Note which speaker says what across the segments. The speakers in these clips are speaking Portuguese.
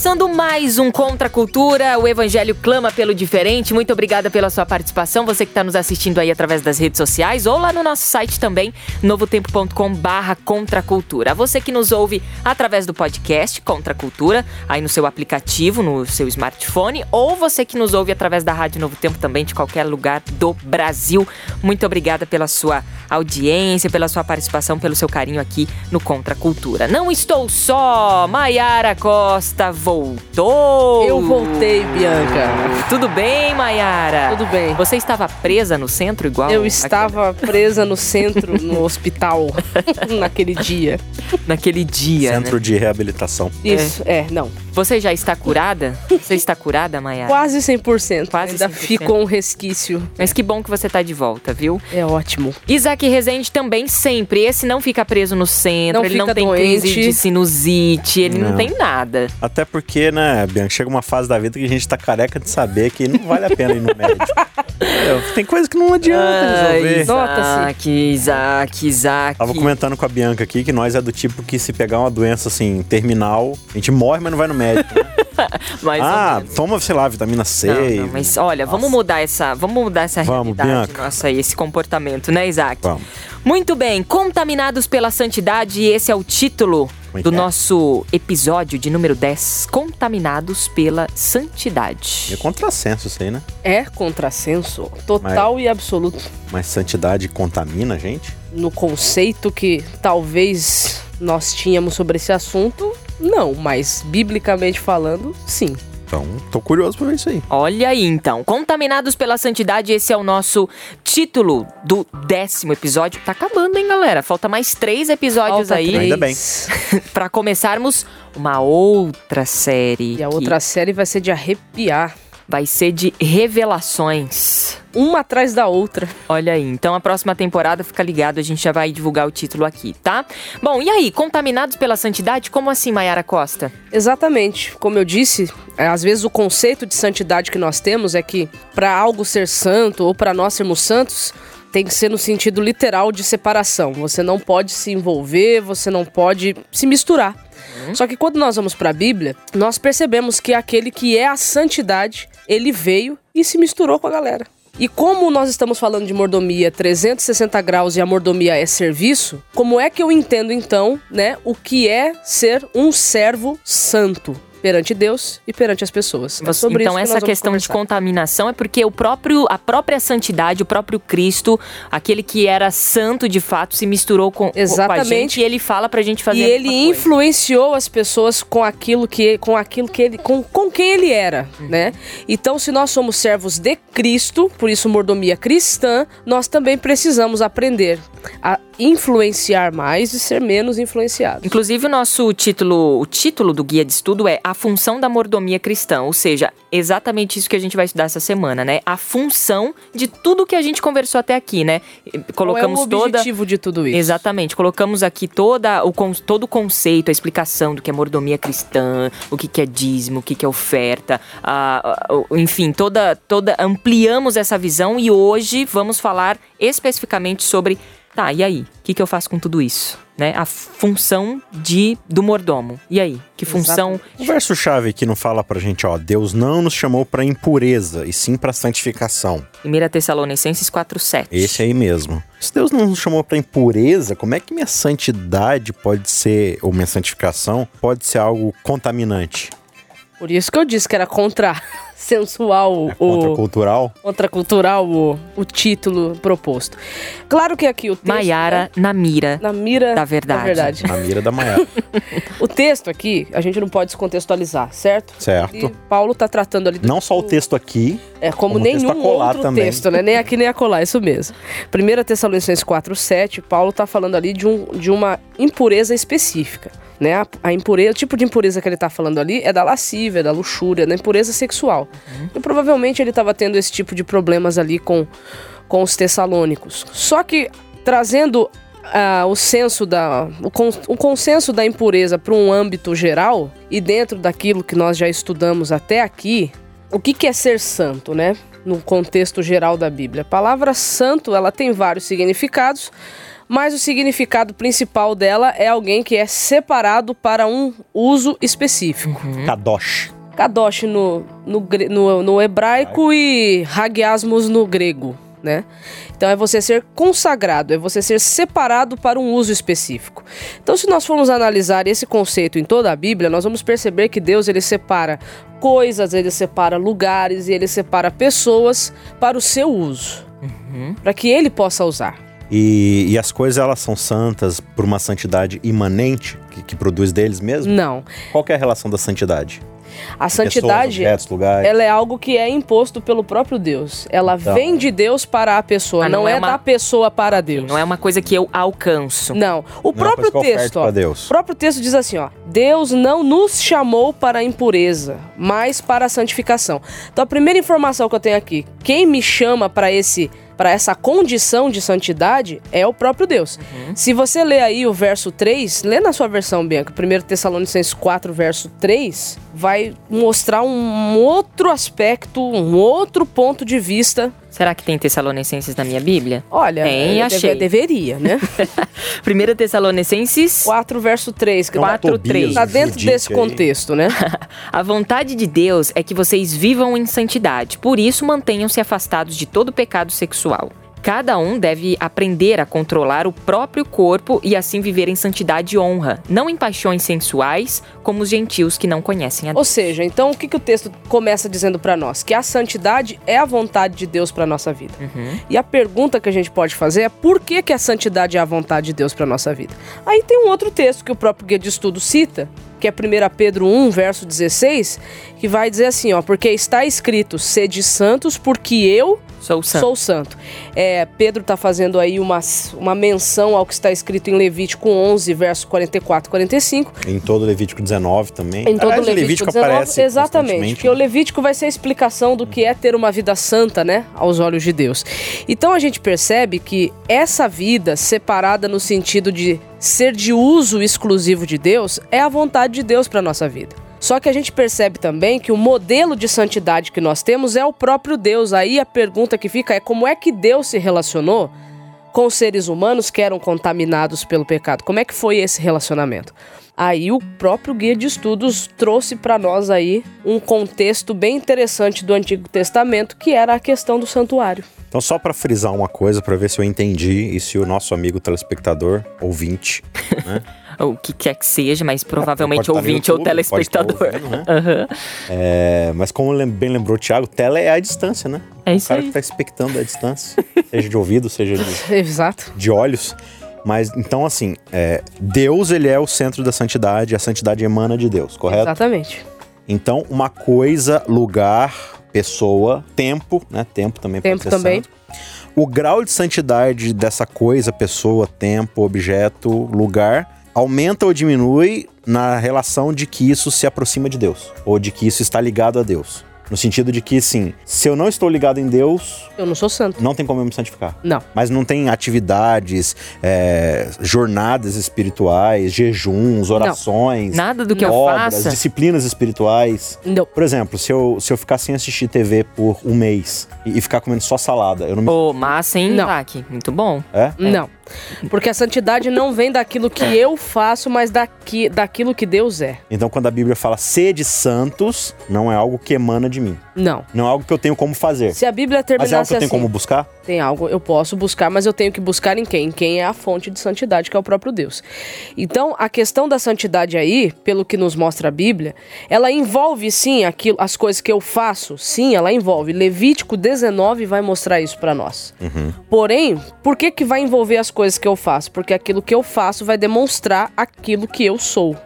Speaker 1: Começando mais um Contra a Cultura, o Evangelho clama pelo diferente. Muito obrigada pela sua participação, você que está nos assistindo aí através das redes sociais ou lá no nosso site também, novotempo.com barra Contra Cultura. Você que nos ouve através do podcast Contra a Cultura, aí no seu aplicativo, no seu smartphone, ou você que nos ouve através da Rádio Novo Tempo também, de qualquer lugar do Brasil. Muito obrigada pela sua audiência, pela sua participação, pelo seu carinho aqui no Contra a Cultura. Não estou só, Maiara Costa voltou!
Speaker 2: Eu voltei, Bianca.
Speaker 1: Tudo bem, Mayara?
Speaker 2: Tudo bem.
Speaker 1: Você estava presa no centro igual?
Speaker 2: Eu estava aquele... presa no centro, no hospital, naquele dia.
Speaker 1: Naquele dia.
Speaker 3: Centro
Speaker 1: né?
Speaker 3: de reabilitação.
Speaker 2: Isso, é. é, não.
Speaker 1: Você já está curada? Você está curada, Mayara?
Speaker 2: Quase 100%.
Speaker 1: Quase
Speaker 2: Ainda
Speaker 1: 100%.
Speaker 2: ficou um resquício.
Speaker 1: Mas que bom que você está de volta, viu?
Speaker 2: É ótimo.
Speaker 1: Isaac Rezende também sempre. Esse não fica preso no centro,
Speaker 2: não
Speaker 1: ele não tem
Speaker 2: doente.
Speaker 1: crise de sinusite, ele não. não tem nada.
Speaker 3: Até porque, né, Bianca, chega uma fase da vida que a gente tá careca de saber que não vale a pena ir no médico. é, tem coisa que não adianta resolver.
Speaker 1: Isaac, Isaac, Isaac.
Speaker 3: Tava comentando com a Bianca aqui que nós é do tipo que se pegar uma doença assim, terminal, a gente morre, mas não vai no médico. Né?
Speaker 1: Mais
Speaker 3: ah, toma, sei lá, vitamina C.
Speaker 1: Não, não, mas olha, nossa. vamos mudar essa, vamos mudar essa
Speaker 3: vamos,
Speaker 1: realidade
Speaker 3: Bianca.
Speaker 1: nossa, esse comportamento, né, Isaac?
Speaker 3: Vamos.
Speaker 1: Muito bem, contaminados pela santidade, esse é o título
Speaker 3: Muito
Speaker 1: do
Speaker 3: é.
Speaker 1: nosso episódio de número 10, Contaminados pela Santidade.
Speaker 3: É contrassenso isso aí, né?
Speaker 2: É contrassenso, total
Speaker 3: Mas-
Speaker 2: e absoluto.
Speaker 3: Mas santidade contamina a gente?
Speaker 2: No conceito que talvez nós tínhamos sobre esse assunto, não, mas biblicamente falando, sim.
Speaker 3: Então, tô curioso pra ver isso aí.
Speaker 1: Olha aí então, Contaminados pela Santidade, esse é o nosso título do décimo episódio. Tá acabando, hein, galera? Falta mais três episódios
Speaker 2: Falta
Speaker 1: aí
Speaker 3: Ainda bem.
Speaker 2: três.
Speaker 1: pra começarmos uma outra série.
Speaker 2: E a
Speaker 1: que
Speaker 2: outra série vai ser de arrepiar.
Speaker 1: Vai ser de revelações.
Speaker 2: Uma atrás da outra.
Speaker 1: Olha aí, então a próxima temporada fica ligado, a gente já vai divulgar o título aqui, tá? Bom, e aí, contaminados pela santidade? Como assim, Mayara Costa?
Speaker 2: Exatamente. Como eu disse, é, às vezes o conceito de santidade que nós temos é que para algo ser santo ou para nós sermos santos, tem que ser no sentido literal de separação. Você não pode se envolver, você não pode se misturar. Só que quando nós vamos para a Bíblia, nós percebemos que aquele que é a santidade, ele veio e se misturou com a galera. E como nós estamos falando de mordomia 360 graus e a mordomia é serviço, como é que eu entendo então, né, o que é ser um servo santo? Perante Deus e perante as pessoas. É sobre
Speaker 1: então
Speaker 2: isso que
Speaker 1: essa questão de
Speaker 2: conversar.
Speaker 1: contaminação é porque o próprio a própria santidade, o próprio Cristo, aquele que era santo de fato, se misturou com, com a
Speaker 2: Exatamente.
Speaker 1: gente e ele fala pra gente fazer
Speaker 2: E ele influenciou as pessoas com aquilo que com aquilo que ele com, com quem ele era,
Speaker 1: Uhum.
Speaker 2: né? Então, se nós somos servos de Cristo, por isso mordomia cristã, nós também precisamos aprender a influenciar mais e ser menos influenciados.
Speaker 1: Inclusive, o nosso título, o título do guia de estudo é A Função da Mordomia Cristã, ou seja, exatamente isso que a gente vai estudar essa semana, né? A função de tudo que a gente conversou até aqui, né? Colocamos
Speaker 2: Qual é o
Speaker 1: toda.
Speaker 2: objetivo de tudo isso?
Speaker 1: Exatamente, colocamos aqui toda o, con- todo o conceito, a explicação do que é mordomia cristã, o que, que é dízimo, o que, que é oferta, a- enfim, toda, toda ampliamos essa visão e hoje vamos falar especificamente sobre, tá, e aí, o que, que eu faço com tudo isso? Né? A função de do mordomo. E aí, que função?
Speaker 3: O verso-chave aqui não fala pra gente, ó, Deus não nos chamou pra impureza, e sim pra santificação.
Speaker 1: 1 Tessalonicenses 4:7.
Speaker 3: Esse aí mesmo. Se Deus não nos chamou pra impureza, como é que minha santidade pode ser, ou minha santificação, pode ser algo contaminante?
Speaker 2: Por isso que eu disse que era contra sensual
Speaker 3: É
Speaker 2: o
Speaker 3: contracultural.
Speaker 2: contracultural o, o título proposto. Claro que aqui o texto
Speaker 1: Maiara na mira.
Speaker 2: na mira
Speaker 1: da verdade.
Speaker 3: Na mira da Maiara.
Speaker 2: O texto aqui, a gente não pode descontextualizar, certo?
Speaker 3: Certo.
Speaker 2: E Paulo tá tratando ali do
Speaker 3: Não só o texto aqui,
Speaker 2: É como,
Speaker 3: Como
Speaker 2: nenhum
Speaker 3: texto acolá
Speaker 2: outro
Speaker 3: também.
Speaker 2: texto, né? Nem aqui nem acolá, isso mesmo. 1 Tessalonicenses 4, 7, Paulo tá falando ali de, um, de uma impureza específica. Né? A, a impureza, o tipo de impureza que ele tá falando ali é da lascívia, da luxúria, da impureza sexual. E provavelmente ele estava tendo esse tipo de problemas ali com, com os tessalônicos. Só que trazendo ah, o senso da o, con- o consenso da impureza para um âmbito geral e dentro daquilo que nós já estudamos até aqui, o que, que é ser santo, né? No contexto geral da Bíblia. A palavra santo, ela tem vários significados, mas o significado principal dela é alguém que é separado para um uso específico.
Speaker 3: Kadosh.
Speaker 2: Kadosh no, no, no, no hebraico e hagiasmos no grego, né? Então é você ser consagrado, é você ser separado para um uso específico. Então se nós formos analisar esse conceito em toda a Bíblia, nós vamos perceber que Deus ele separa coisas, ele separa lugares e ele separa pessoas para o seu uso, para que ele possa usar.
Speaker 3: E, e as coisas elas são santas por uma santidade imanente que, que produz deles mesmo?
Speaker 2: Não,
Speaker 3: Qual que é a relação da santidade?
Speaker 2: A santidade
Speaker 3: Pessoas, objetos, lugares.
Speaker 2: ela é algo que é imposto pelo próprio Deus. Ela
Speaker 3: Então.
Speaker 2: vem de Deus para a pessoa,
Speaker 1: Ah,
Speaker 2: não,
Speaker 1: não
Speaker 2: é,
Speaker 1: é uma-
Speaker 2: da pessoa para Deus.
Speaker 1: Não é uma coisa que eu alcanço.
Speaker 2: Não. O
Speaker 3: Não é
Speaker 2: próprio texto, ó, o próprio texto diz assim, ó: Deus não nos chamou para a impureza, mas para a santificação. Então a primeira informação que eu tenho aqui, quem me chama para esse para essa condição de santidade é o próprio Deus. Se você ler aí o verso 3, lê na sua versão, Bianca, 1 Tessalonicenses 4, verso 3, vai mostrar um outro aspecto, um outro ponto de vista.
Speaker 1: Será que tem Tessalonicenses na minha Bíblia?
Speaker 2: Olha,
Speaker 1: Tem, achei.
Speaker 2: deveria, né?
Speaker 1: 1 Tessalonicenses
Speaker 2: 4, verso 3, que
Speaker 3: Tem uma
Speaker 1: quatro,
Speaker 3: Tobias,
Speaker 1: três.
Speaker 3: um
Speaker 2: Tá dentro desse
Speaker 3: aí.
Speaker 2: contexto, né?
Speaker 1: A vontade de Deus é que vocês vivam em santidade, por isso mantenham-se afastados de todo pecado sexual. Cada um deve aprender a controlar o próprio corpo e assim viver em santidade e honra, não em paixões sensuais, como os gentios que não conhecem a Deus.
Speaker 2: Ou seja, então o que, que o texto começa dizendo pra nós? Que a santidade é a vontade de Deus pra nossa vida. E a pergunta que a gente pode fazer é por que, que a santidade é a vontade de Deus pra nossa vida? Aí tem um outro texto que o próprio guia de estudo cita, que é 1 Pedro 1, verso 16, que vai dizer assim, ó, porque está escrito, sede santos, porque eu
Speaker 1: Sou santo.
Speaker 2: Sou santo. É, Pedro está fazendo aí uma, uma menção ao que está escrito em Levítico 11, verso 44 e 45.
Speaker 3: Em todo Levítico 19 também.
Speaker 2: Em todo
Speaker 3: Aliás,
Speaker 2: o Levítico, 19,
Speaker 3: aparece
Speaker 2: exatamente, porque o Levítico vai ser a explicação do que é ter uma vida santa, né, aos olhos de Deus. Então a gente percebe que essa vida separada no sentido de ser de uso exclusivo de Deus é a vontade de Deus para nossa vida. Só que a gente percebe também que o modelo de santidade que nós temos é o próprio Deus. Aí a pergunta que fica é como é que Deus se relacionou com os seres humanos que eram contaminados pelo pecado? Como é que foi esse relacionamento? Aí o próprio guia de estudos trouxe para nós aí um contexto bem interessante do Antigo Testamento, que era a questão do santuário.
Speaker 3: Então, só pra frisar uma coisa, pra ver se eu entendi e se o nosso amigo telespectador, ouvinte, né?
Speaker 1: Ou o que quer que seja, mas provavelmente
Speaker 3: no
Speaker 1: ouvinte ou
Speaker 3: YouTube, pode tá
Speaker 1: telespectador.
Speaker 3: ouvindo, né?
Speaker 1: Aham.
Speaker 3: É, mas como bem lembrou o Thiago, tela é a distância, né?
Speaker 1: É
Speaker 3: o
Speaker 1: isso
Speaker 3: cara
Speaker 1: aí.
Speaker 3: que tá expectando a distância, seja de ouvido, seja de,
Speaker 2: Exato.
Speaker 3: de olhos. Mas então, assim, é, Deus ele é o centro da santidade, a santidade emana de Deus, correto?
Speaker 2: Exatamente.
Speaker 3: Então, uma coisa, lugar, pessoa, tempo, né? Tempo também
Speaker 2: Tempo
Speaker 3: pode ser
Speaker 2: também.
Speaker 3: santo. O grau de santidade dessa coisa, pessoa, tempo, objeto, lugar, aumenta ou diminui na relação de que isso se aproxima de Deus, ou de que isso está ligado a Deus. No sentido de que, sim, se eu não estou ligado em Deus,
Speaker 2: Eu não sou santo.
Speaker 3: não tem como eu me santificar.
Speaker 2: Não.
Speaker 3: Mas não tem atividades, é, jornadas espirituais, jejuns, orações,
Speaker 1: Nada do que eu
Speaker 3: obras,
Speaker 1: faça.
Speaker 3: disciplinas espirituais.
Speaker 2: Não.
Speaker 3: Por exemplo, se eu, se eu ficar sem assistir TV por um mês e, e ficar comendo só salada, eu não me.
Speaker 1: Ô, massa, hein,
Speaker 2: Não.
Speaker 1: Muito bom.
Speaker 3: É?
Speaker 2: Não. Porque a santidade não vem daquilo que eu faço, mas daqui, daquilo que Deus é.
Speaker 3: Então, quando a Bíblia fala sede santos, não é algo que emana de mim.
Speaker 2: Não.
Speaker 3: Não é algo que eu tenho como fazer.
Speaker 2: Se a Bíblia terminasse
Speaker 3: Mas é algo que eu tenho
Speaker 2: assim,
Speaker 3: como buscar?
Speaker 2: tem algo, eu posso buscar, mas eu tenho que buscar em quem? Em quem é a fonte de santidade, que é o próprio Deus. Então, a questão da santidade aí, pelo que nos mostra a Bíblia, ela envolve sim aquilo, as coisas que eu faço, sim, ela envolve. Levítico 19 vai mostrar isso pra nós. Porém, por que que vai envolver as coisas que eu faço? Porque aquilo que eu faço vai demonstrar aquilo que eu sou.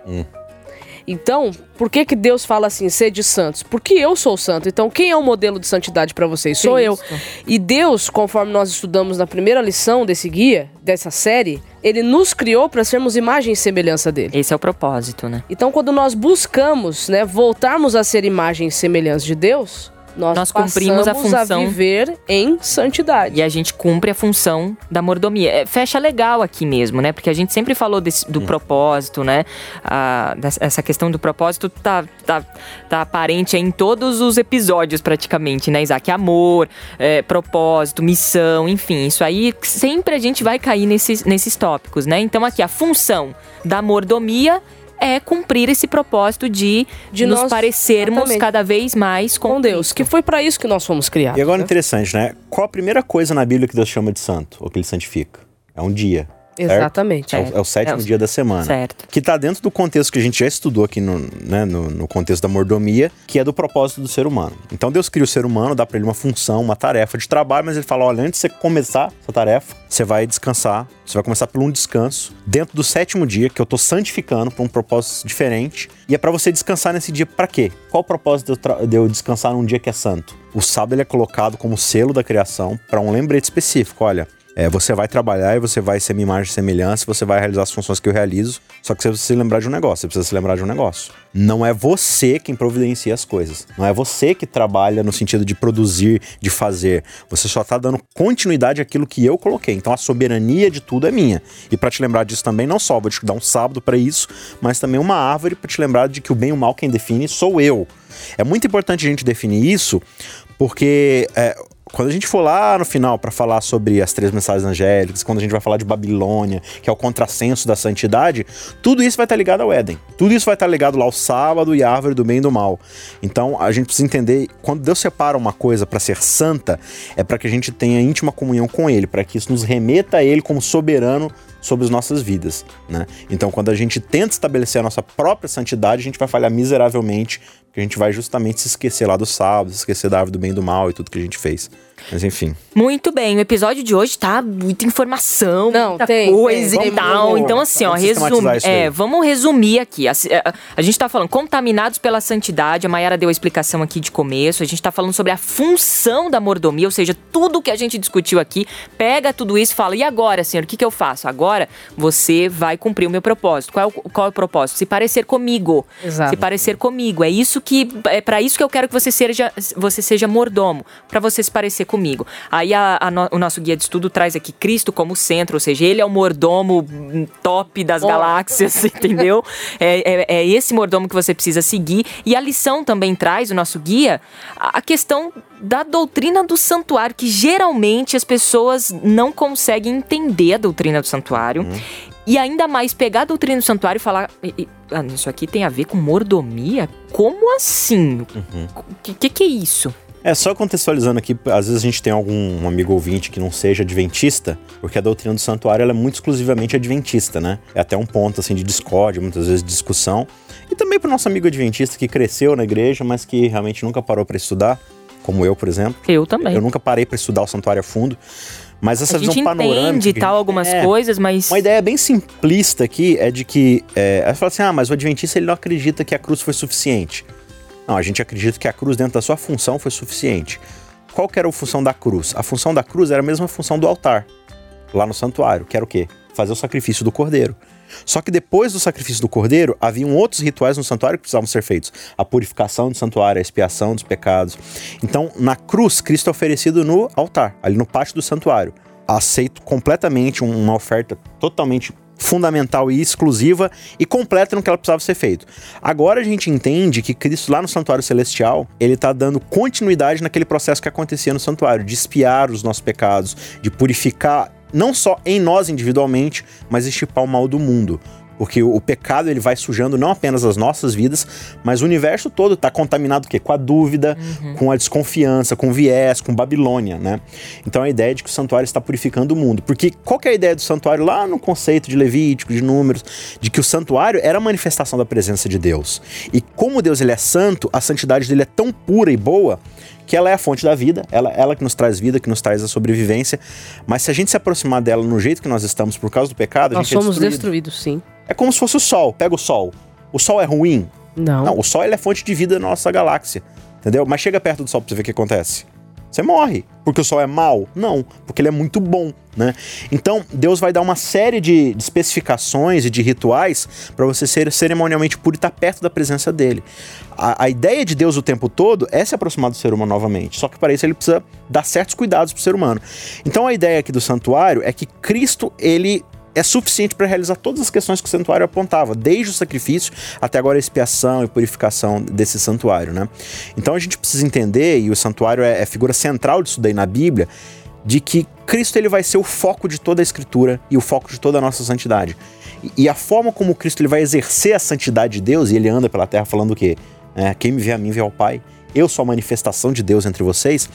Speaker 2: Então, por que que Deus fala assim, sede santos? Porque eu sou santo. Então, quem é o modelo de santidade para vocês? Sou eu. E Deus, conforme nós estudamos na primeira lição desse guia, dessa série, ele nos criou para sermos imagem e semelhança dele.
Speaker 1: Esse é o propósito, né?
Speaker 2: Então, quando nós buscamos, né, voltarmos a ser imagem e semelhança de Deus, nós,
Speaker 1: Nós cumprimos a função.
Speaker 2: viver em santidade.
Speaker 1: E a gente cumpre a função da mordomia. É, fecha legal aqui mesmo, né? Porque a gente sempre falou desse- do propósito, né? Ah, essa questão do propósito tá, tá, tá aparente em todos os episódios, praticamente, né, Isaac? Amor, é, propósito, missão, enfim. Isso aí sempre a gente vai cair nesses, nesses tópicos, né? Então, aqui, a função da mordomia é cumprir esse propósito de,
Speaker 2: De
Speaker 1: nos
Speaker 2: nós-
Speaker 1: parecermos
Speaker 2: exatamente.
Speaker 1: cada vez mais com,
Speaker 2: com Deus, que foi para isso que nós fomos criados.
Speaker 3: E agora
Speaker 2: né?
Speaker 3: interessante, né? Qual a primeira coisa na Bíblia que Deus chama de santo, ou que ele santifica? É um dia.
Speaker 2: Exatamente.
Speaker 3: É o, é o sétimo
Speaker 1: É o-
Speaker 3: dia da semana.
Speaker 1: Certo.
Speaker 3: Que tá dentro do contexto que a gente já estudou aqui no, né, no, no contexto da mordomia, que é do propósito do ser humano. Então Deus cria o ser humano, dá pra ele uma função, uma tarefa de trabalho, mas ele fala: olha, antes de você começar essa tarefa, você vai descansar. Você vai começar por um descanso dentro do sétimo dia, que eu tô santificando para um propósito diferente. E é pra você descansar nesse dia pra quê? Qual o propósito de eu, de eu descansar num dia que é santo? O sábado ele é colocado como selo da criação para um lembrete específico. Olha, é, você vai trabalhar e você vai ser minha imagem e semelhança, você vai realizar as funções que eu realizo. Só que você precisa se lembrar de um negócio, você precisa se lembrar de um negócio. Não é você quem providencia as coisas. Não é você que trabalha no sentido de produzir, de fazer. Você só tá dando continuidade àquilo que eu coloquei. Então a soberania de tudo é minha. E para te lembrar disso também, não só vou te dar um sábado para isso, mas também uma árvore para te lembrar de que o bem e o mal quem define sou eu. É muito importante a gente definir isso, porque é, quando a gente for lá no final para falar sobre as três mensagens angélicas, quando a gente vai falar de Babilônia, que é o contrassenso da santidade, tudo isso vai estar ligado ao Éden. Tudo isso vai estar ligado lá ao sábado e à árvore do bem e do mal. Então a gente precisa entender, quando Deus separa uma coisa para ser santa, é para que a gente tenha íntima comunhão com Ele, para que isso nos remeta a Ele como soberano sobre as nossas vidas, né? Então, quando a gente tenta estabelecer a nossa própria santidade, a gente vai falhar miseravelmente, porque a gente vai justamente se esquecer lá do sábado, se esquecer da árvore do bem e do mal e tudo que a gente fez. Mas enfim.
Speaker 1: Muito bem, o episódio de hoje tá muita informação,
Speaker 2: Não,
Speaker 1: muita
Speaker 2: tem,
Speaker 1: coisa
Speaker 2: tem.
Speaker 1: e tal.
Speaker 3: vamos-
Speaker 1: então, assim, ó,
Speaker 3: aí.
Speaker 1: É, vamos resumir aqui. A, a- a gente tá falando contaminados pela santidade, a Mayara deu a explicação aqui de começo. A gente tá falando sobre a função da mordomia, ou seja, tudo que a gente discutiu aqui, pega tudo isso e fala: e agora, senhor, o que, que eu faço? Agora você vai cumprir o meu propósito. Qual é o, qual é o propósito? Se parecer comigo.
Speaker 2: Exato.
Speaker 1: Se parecer comigo. É isso que é para isso que eu quero que você seja você seja mordomo, para você se parecer comigo. Aí a- a no- o nosso guia de estudo traz aqui Cristo como centro, ou seja, ele é o mordomo top das
Speaker 2: Ó.
Speaker 1: galáxias, entendeu? É, é- é esse mordomo que você precisa seguir. E a lição também traz o nosso guia a a questão da doutrina do santuário, que geralmente as pessoas não conseguem entender a doutrina do santuário. E ainda mais pegar a doutrina do santuário e falar. "E- e- ah, isso aqui tem a ver com mordomia? Como assim? O que, que, que é isso?
Speaker 3: É, só contextualizando aqui, às vezes a gente tem algum amigo ouvinte que não seja adventista, porque a doutrina do santuário é muito exclusivamente adventista, né? É até um ponto assim de discórdia, muitas vezes de discussão. E também para o nosso amigo adventista que cresceu na igreja, mas que realmente nunca parou para estudar, como eu, por exemplo.
Speaker 1: Eu também.
Speaker 3: Eu nunca parei para estudar o santuário a fundo. Mas essa
Speaker 1: a gente
Speaker 3: visão panorâmica.
Speaker 1: entende e
Speaker 3: que a
Speaker 1: tal
Speaker 3: gente-
Speaker 1: algumas
Speaker 3: É.
Speaker 1: coisas, mas.
Speaker 3: Uma ideia bem simplista aqui é de que. É, aí fala assim: ah, mas o Adventista ele não acredita que a cruz foi suficiente. Não, a gente acredita que a cruz, dentro da sua função, foi suficiente. Qual que era a função da cruz? A função da cruz era a mesma função do altar, lá no santuário, que era o quê? Fazer o sacrifício do cordeiro. Só que depois do sacrifício do cordeiro, haviam outros rituais no santuário que precisavam ser feitos. A purificação do santuário, a expiação dos pecados. Então, na cruz, Cristo é oferecido no altar, ali no pátio do santuário. Aceito completamente um- uma oferta totalmente fundamental e exclusiva e completa no que ela precisava ser feito. Agora a gente entende que Cristo lá no santuário celestial, ele tá dando continuidade naquele processo que acontecia no santuário, de espiar os nossos pecados, de purificar não só em nós individualmente, mas estipar o mal do mundo. Porque o, o pecado ele vai sujando não apenas as nossas vidas, mas o universo todo está contaminado o quê? com a dúvida, uhum. com a desconfiança, com viés, com Babilônia, né? Então a ideia de que o santuário está purificando o mundo. Porque qual que é a ideia do santuário lá no conceito de Levítico, de Números, de que o santuário era a manifestação da presença de Deus. E como Deus ele é santo, a santidade dele é tão pura e boa que ela é a fonte da vida, ela, ela que nos traz vida, que nos traz a sobrevivência. Mas se a gente se aproximar dela no jeito que nós estamos por causa do pecado,
Speaker 2: nós
Speaker 3: a gente
Speaker 2: é somos
Speaker 3: é
Speaker 2: destruídos, sim.
Speaker 3: É como se fosse o Sol. Pega o Sol. O Sol é ruim?
Speaker 2: Não.
Speaker 3: Não, o Sol é fonte de vida da nossa galáxia. Entendeu? Mas chega perto do Sol pra você ver o que acontece. Você morre. Porque o Sol é mau? Não, porque ele é muito bom, né? Então, Deus vai dar uma série de, de especificações e de rituais para você ser cerimonialmente puro e estar tá perto da presença dele. A, a, ideia de Deus o tempo todo é se aproximar do ser humano novamente. Só que para isso ele precisa dar certos cuidados para o ser humano. Então, a ideia aqui do santuário é que Cristo, ele é suficiente para realizar todas as questões que o santuário apontava, desde o sacrifício até agora a expiação e purificação desse santuário, né? Então a gente precisa entender, e o santuário é, é figura central disso daí na Bíblia, de que Cristo ele vai ser o foco de toda a escritura e o foco de toda a nossa santidade. E, e a forma como Cristo ele vai exercer a santidade de Deus, e ele anda pela terra falando o quê? É, quem me vê a mim vê ao Pai. Eu sou a manifestação de Deus entre vocês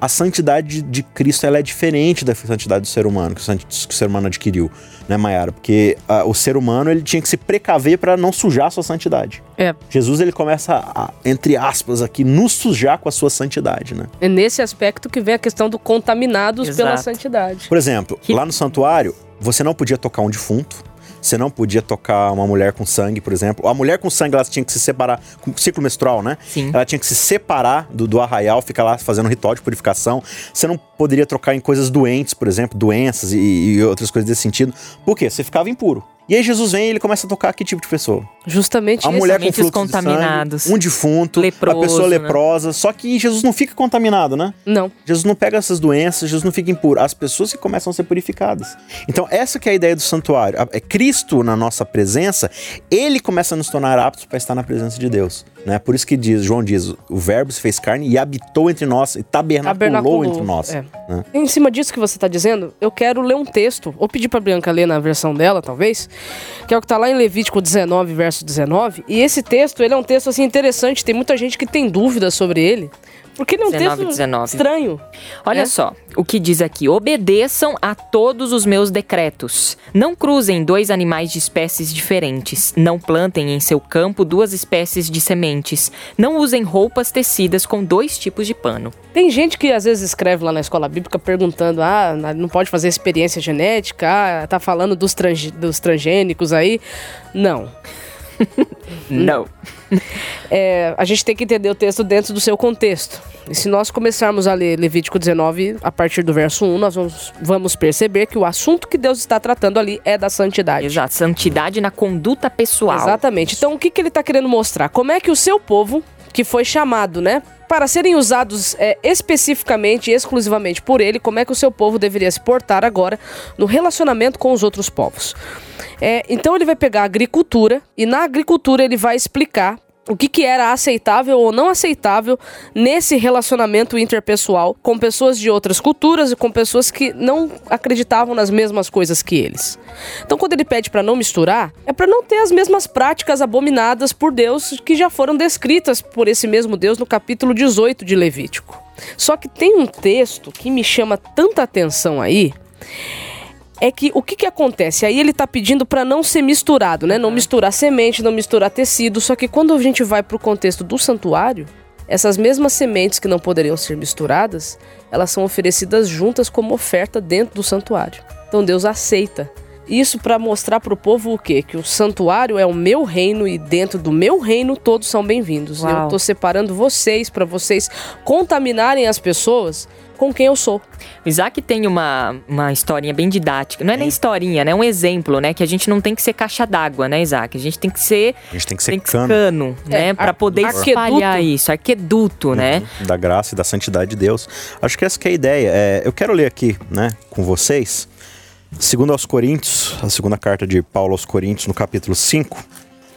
Speaker 3: a santidade de Cristo ela é diferente da santidade do ser humano que o, ser humano adquiriu, né, Mayara? Porque uh, o ser humano ele tinha que se precaver para não sujar a sua santidade.
Speaker 2: É.
Speaker 3: Jesus ele começa a, entre aspas aqui, nos sujar com a sua santidade, né?
Speaker 2: É nesse aspecto que vem a questão do contaminados Exato. pela santidade.
Speaker 3: Por exemplo, que... lá no santuário você não podia tocar um defunto, você não podia tocar uma mulher com sangue, por exemplo. A mulher com sangue, ela tinha que se separar, com ciclo menstrual, né?
Speaker 1: Sim.
Speaker 3: Ela tinha que se separar do, do arraial, ficar lá fazendo ritual de purificação. Você não poderia trocar em coisas doentes, por exemplo, doenças e, e outras coisas desse sentido. Por quê? Você ficava impuro. E aí Jesus vem e ele começa a tocar que tipo de pessoa?
Speaker 2: Justamente
Speaker 3: a mulher com
Speaker 1: fluxo contaminados.
Speaker 3: De sangue, um defunto,
Speaker 1: Leproso,
Speaker 3: uma pessoa
Speaker 1: né?
Speaker 3: leprosa. Só que Jesus não fica contaminado, né?
Speaker 2: Não.
Speaker 3: Jesus não pega essas doenças, Jesus não fica impuro. As pessoas que começam a ser purificadas. Então essa que é a ideia do santuário. É Cristo na nossa presença, ele começa a nos tornar aptos para estar na presença de Deus. Né? Por isso que diz, João diz, o verbo se fez carne e habitou entre nós, e tabernaculou, tabernaculou entre nós. É. Né?
Speaker 2: Em cima disso que você está dizendo, eu quero ler um texto, ou pedir para Bianca ler na versão dela, talvez, que é o que está lá em Levítico 19, verso 19. E esse texto, ele é um texto assim interessante, tem muita gente que tem dúvidas sobre ele. Porque ele 19, texto 19. estranho.
Speaker 1: Olha é? só, o que diz aqui: obedeçam a todos os meus decretos. Não cruzem dois animais de espécies diferentes. Não plantem em seu campo duas espécies de sementes. Não usem roupas tecidas com dois tipos de pano.
Speaker 2: Tem gente que às vezes escreve lá na escola bíblica perguntando: ah, não pode fazer experiência genética, ah, tá falando dos, trans, dos transgênicos aí. Não.
Speaker 1: Não.
Speaker 2: É, a gente tem que entender o texto dentro do seu contexto. E se nós começarmos a ler Levítico 19, a partir do verso 1, nós vamos, vamos perceber que o assunto que Deus está tratando ali é da santidade.
Speaker 1: Exato, santidade na conduta pessoal.
Speaker 2: Exatamente. Então, o que, que ele está querendo mostrar? Como é que o seu povo, que foi chamado, né, para serem usados é, especificamente e exclusivamente por ele, como é que o seu povo deveria se portar agora no relacionamento com os outros povos. É, então ele vai pegar a agricultura e na agricultura ele vai explicar o que, que era aceitável ou não aceitável nesse relacionamento interpessoal com pessoas de outras culturas e com pessoas que não acreditavam nas mesmas coisas que eles. Então, quando ele pede para não misturar, é para não ter as mesmas práticas abominadas por Deus que já foram descritas por esse mesmo Deus no capítulo 18 de Levítico. Só que tem um texto que me chama tanta atenção aí é que o que, que acontece? Aí ele está pedindo para não ser misturado, né? Não misturar semente, não misturar tecido. Só que quando a gente vai para o contexto do santuário, essas mesmas sementes que não poderiam ser misturadas, elas são oferecidas juntas como oferta dentro do santuário. Então Deus aceita. Isso para mostrar para o povo o quê? Que o santuário é o meu reino e dentro do meu reino todos são bem-vindos. Eu estou separando vocês para vocês contaminarem as pessoas com quem eu sou.
Speaker 1: O Isaac tem uma, uma historinha bem didática. Não é, é nem historinha, né? É um exemplo, né? Que a gente não tem que ser caixa d'água, né, Isaac? A gente tem que ser.
Speaker 3: A gente tem que ser tem
Speaker 1: cano. cano né? É, para poder arqueduto. espalhar isso. Arqueduto, né?
Speaker 3: Uhum. Da graça e da santidade de Deus. Acho que essa que é a ideia. É, eu quero ler aqui, né, com vocês. Segundo aos Coríntios, a segunda carta de Paulo aos Coríntios, no capítulo 5,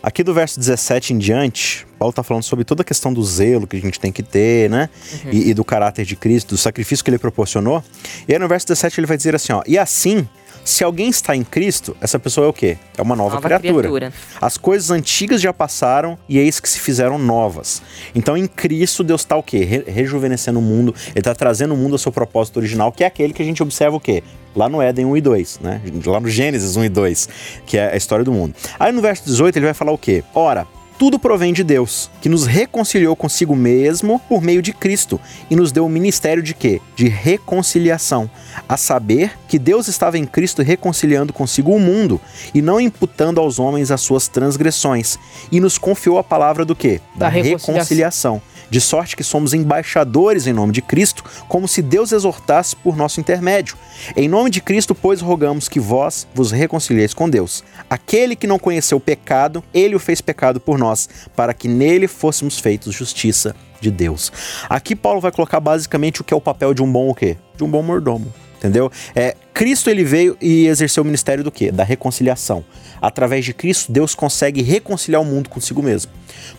Speaker 3: Aqui do verso 17 em diante, Paulo está falando sobre toda a questão do zelo que a gente tem que ter, né? Uhum. E, e, do caráter de Cristo, do sacrifício que ele proporcionou. E aí no verso 17 ele vai dizer assim: ó, e assim Se alguém está em Cristo, essa pessoa é o quê? É uma nova,
Speaker 1: Nova
Speaker 3: criatura.
Speaker 1: criatura.
Speaker 3: As coisas antigas já passaram e eis que se fizeram novas. Então em Cristo Deus está o quê? Re- rejuvenescendo o mundo, ele está trazendo o mundo ao seu propósito original, que é aquele que a gente observa o quê? Lá no Éden 1 e 2, né? Lá no Gênesis 1 e 2, que é a história do mundo. Aí no verso 18 ele vai falar o quê? Ora, tudo provém de Deus, que nos reconciliou consigo mesmo por meio de Cristo e nos deu o ministério de quê? De reconciliação. A saber que Deus estava em Cristo reconciliando consigo o mundo e não imputando aos homens as suas transgressões, e nos confiou a palavra do quê?
Speaker 2: Da reconciliação.
Speaker 3: reconciliação. De sorte que somos embaixadores em nome de Cristo, como se Deus exortasse por nosso intermédio. Em nome de Cristo, pois, rogamos que vós vos reconcilieis com Deus. Aquele que não conheceu pecado, ele o fez pecado por nós, para que nele fôssemos feitos justiça de Deus. Aqui Paulo vai colocar basicamente o que é o papel de um bom o quê? De um bom mordomo. Entendeu? É, Cristo ele veio e exerceu o ministério do quê? Da reconciliação. Através de Cristo, Deus consegue reconciliar o mundo consigo mesmo.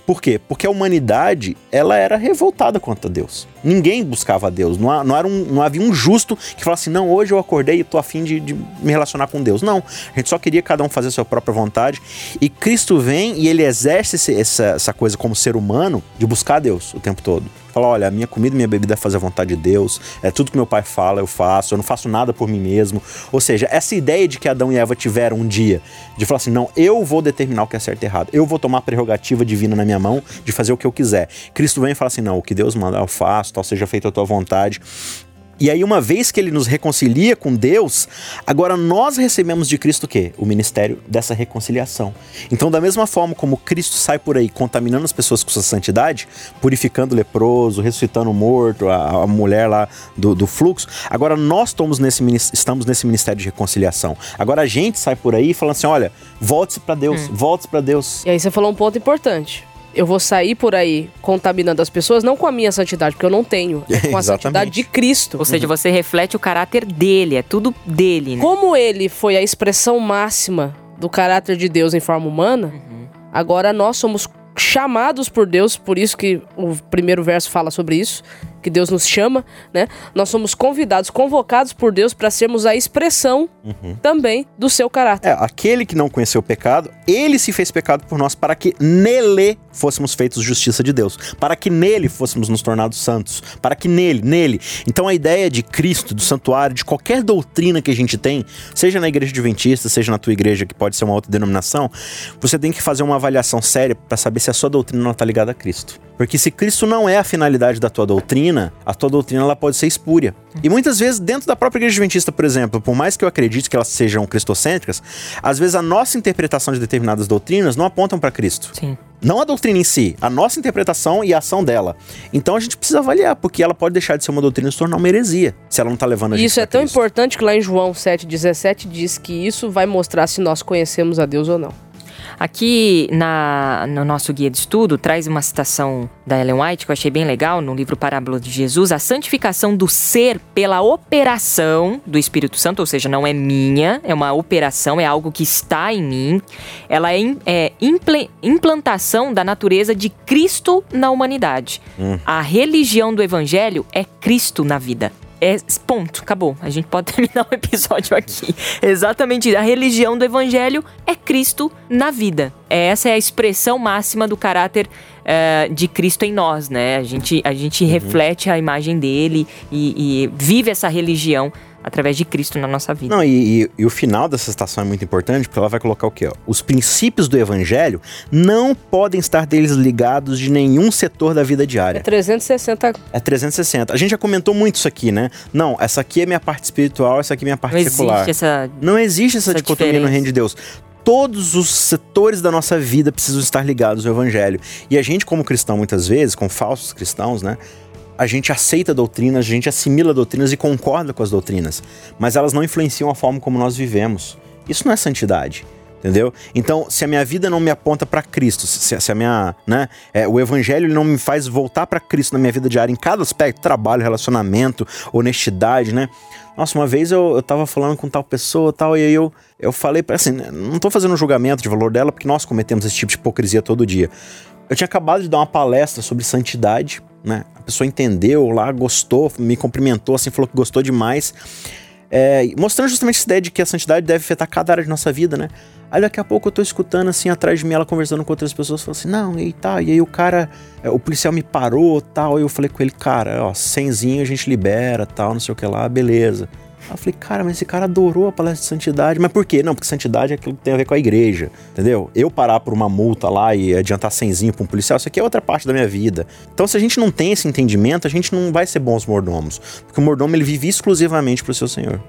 Speaker 3: Por quê? Porque a humanidade, ela era revoltada contra Deus. Ninguém buscava Deus. Não, não era um- não havia um justo que falasse, não, hoje eu acordei e tô afim de, de me relacionar com Deus. Não. A gente só queria cada um fazer a sua própria vontade. E Cristo vem e ele exerce esse- essa, essa coisa como ser humano de buscar Deus o tempo todo. Fala, olha, minha comida minha bebida é fazer a vontade de Deus. É tudo que meu pai fala, eu faço. Eu não faço nada por mim mesmo. Ou seja, essa ideia de que Adão e Eva tiveram um dia de falar assim, não, eu vou determinar o que é certo e errado. Eu vou tomar a prerrogativa divina na minha mão de fazer o que eu quiser. Cristo vem e fala assim, não, o que Deus mandar eu faço, tal seja feita a tua vontade. E aí, uma vez que ele nos reconcilia com Deus, agora nós recebemos de Cristo o quê? O ministério dessa reconciliação. Então, da mesma forma como Cristo sai por aí contaminando as pessoas com sua santidade, purificando o leproso, ressuscitando o morto, a, a mulher lá do, do fluxo, agora nós estamos nesse, estamos nesse ministério de reconciliação. Agora a gente sai por aí falando assim: olha, volte-se para Deus, volte-se para Deus.
Speaker 2: E aí você falou um ponto importante. Eu vou sair por aí contaminando as pessoas, não com a minha santidade, porque eu não tenho, é com a
Speaker 3: Exatamente.
Speaker 2: santidade de Cristo.
Speaker 1: Ou seja, você reflete o caráter dele, é tudo dele, né?
Speaker 2: Como ele foi a expressão máxima do caráter de Deus em forma humana, agora nós somos chamados por Deus, por isso que o primeiro verso fala sobre isso, que Deus nos chama, né? Nós somos convidados, convocados por Deus para sermos a expressão também do seu caráter.
Speaker 3: É, aquele que não conheceu o pecado, ele se fez pecado por nós para que nele fôssemos feitos justiça de Deus, para que nele fôssemos nos tornados santos, para que nele, nele. Então a ideia de Cristo, do santuário, de qualquer doutrina que a gente tem, seja na igreja adventista, seja na tua igreja, que pode ser uma outra denominação, você tem que fazer uma avaliação séria para saber se a sua doutrina não está ligada a Cristo. Porque se Cristo não é a finalidade da tua doutrina, a tua doutrina ela pode ser espúria. E muitas vezes, dentro da própria igreja adventista, por exemplo, por mais que eu acredite que elas sejam cristocêntricas, às vezes a nossa interpretação de determinadas doutrinas não apontam para Cristo.
Speaker 1: Sim.
Speaker 3: Não a doutrina em si, a nossa interpretação e a ação dela. Então a gente precisa avaliar, porque ela pode deixar de ser uma doutrina e se tornar uma heresia, se ela não tá levando a gente
Speaker 2: isso é tão
Speaker 3: Cristo.
Speaker 2: importante que lá em João 7,17 diz que isso vai mostrar se nós conhecemos a Deus ou não.
Speaker 1: Aqui na, no nosso guia de estudo traz uma citação da Ellen White que eu achei bem legal no livro Parábola de Jesus. A santificação do ser pela operação do Espírito Santo, ou seja, não é minha, é uma operação, é algo que está em mim. Ela é, é imple- implantação da natureza de Cristo na humanidade. A religião do Evangelho é Cristo na vida. É ponto, acabou. A gente pode terminar o episódio aqui. Exatamente. A religião do evangelho é Cristo na vida. Essa é a expressão máxima do caráter eh, de Cristo em nós, né? A gente, a gente reflete a imagem dele e, e vive essa religião através de Cristo na nossa vida.
Speaker 3: Não, e, e- e o final dessa citação é muito importante, porque ela vai colocar o quê? ó? Os princípios do evangelho não podem estar deles ligados de nenhum setor da vida
Speaker 2: É
Speaker 3: diária.
Speaker 2: 360
Speaker 3: É 360. A gente já comentou muito isso aqui, né? Não, essa aqui é minha parte espiritual, essa aqui é minha parte
Speaker 1: Não
Speaker 3: secular.
Speaker 1: existe essa.
Speaker 3: Não existe essa,
Speaker 1: essa
Speaker 3: dicotomia no
Speaker 1: diferença.
Speaker 3: reino de Deus. Todos os setores da nossa vida precisam estar ligados ao evangelho. E a gente, como cristão, muitas vezes, com falsos cristãos, né? A gente aceita doutrinas, a gente assimila doutrinas e concorda com as doutrinas, mas elas não influenciam a forma como nós vivemos. Isso não é santidade. Entendeu? Então, se a minha vida não me aponta para Cristo, se, se a minha, né, é, o evangelho não me faz voltar para Cristo na minha vida diária em cada aspecto, trabalho, relacionamento, honestidade, né? Nossa, uma vez eu, eu tava falando com tal pessoa tal, e aí eu, eu falei assim, não tô fazendo um julgamento de valor dela, porque nós cometemos esse tipo de hipocrisia todo dia. Eu tinha acabado de dar uma palestra sobre santidade, né? A pessoa entendeu lá, gostou, me cumprimentou, assim, falou que gostou demais. É, mostrando justamente essa ideia de que a santidade deve afetar cada área de nossa vida, né? Aí daqui a pouco eu tô escutando assim atrás de mim ela conversando com outras pessoas, falando assim: "Não, e tá". E aí o cara, é, o policial me parou, tal, e eu falei com ele: "Cara, ó, cenzinho a gente libera, tal, não sei o que lá, beleza". Eu falei, cara, mas esse cara adorou a palestra de santidade. Mas por quê? Não, porque santidade é aquilo que tem a ver com a igreja, entendeu? Eu parar por uma multa lá e adiantar cenzinho pra um policial, isso aqui é outra parte da minha vida. Então, se a gente não tem esse entendimento, a gente não vai ser bons mordomos. Porque o mordomo, ele vive exclusivamente pro seu senhor.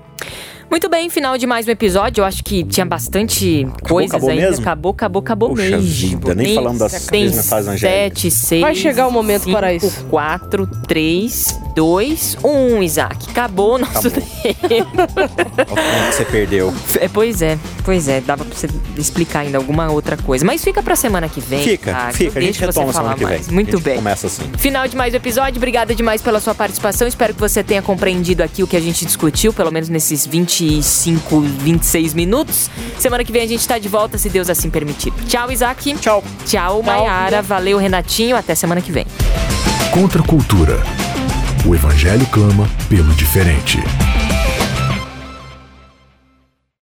Speaker 1: Muito bem, final de mais um episódio. Eu acho que tinha bastante coisas
Speaker 3: acabou
Speaker 1: ainda.
Speaker 3: mesmo?
Speaker 1: Acabou, acabou, acabou
Speaker 3: Poxa
Speaker 1: mesmo.
Speaker 3: vida, nem falamos das
Speaker 1: Tem
Speaker 3: três mensagens angélicas.
Speaker 1: 7, 6.
Speaker 2: Vai chegar o momento para isso.
Speaker 1: 4, 3, 2, 1, Isaac. Acabou o nosso
Speaker 3: Acabou.
Speaker 1: tempo.
Speaker 3: Olha o que você perdeu.
Speaker 1: É, pois é, pois é. Dava pra você explicar ainda alguma outra coisa. Mas fica pra semana que vem.
Speaker 3: Fica,
Speaker 1: Isaac.
Speaker 3: fica. A gente retoma semana que vem.
Speaker 1: mais. Muito bem.
Speaker 3: Começa assim.
Speaker 1: Final de mais um episódio. Obrigada demais pela sua participação. Espero que você tenha compreendido aqui o que a gente discutiu, pelo menos nesses 25, 26 minutos. Semana que vem a gente tá de volta, se Deus assim permitir. Tchau, Isaac.
Speaker 3: Tchau.
Speaker 1: Tchau, Mayara. Valeu, Renatinho. Até semana que vem.
Speaker 4: Contra a cultura. O Evangelho clama pelo diferente.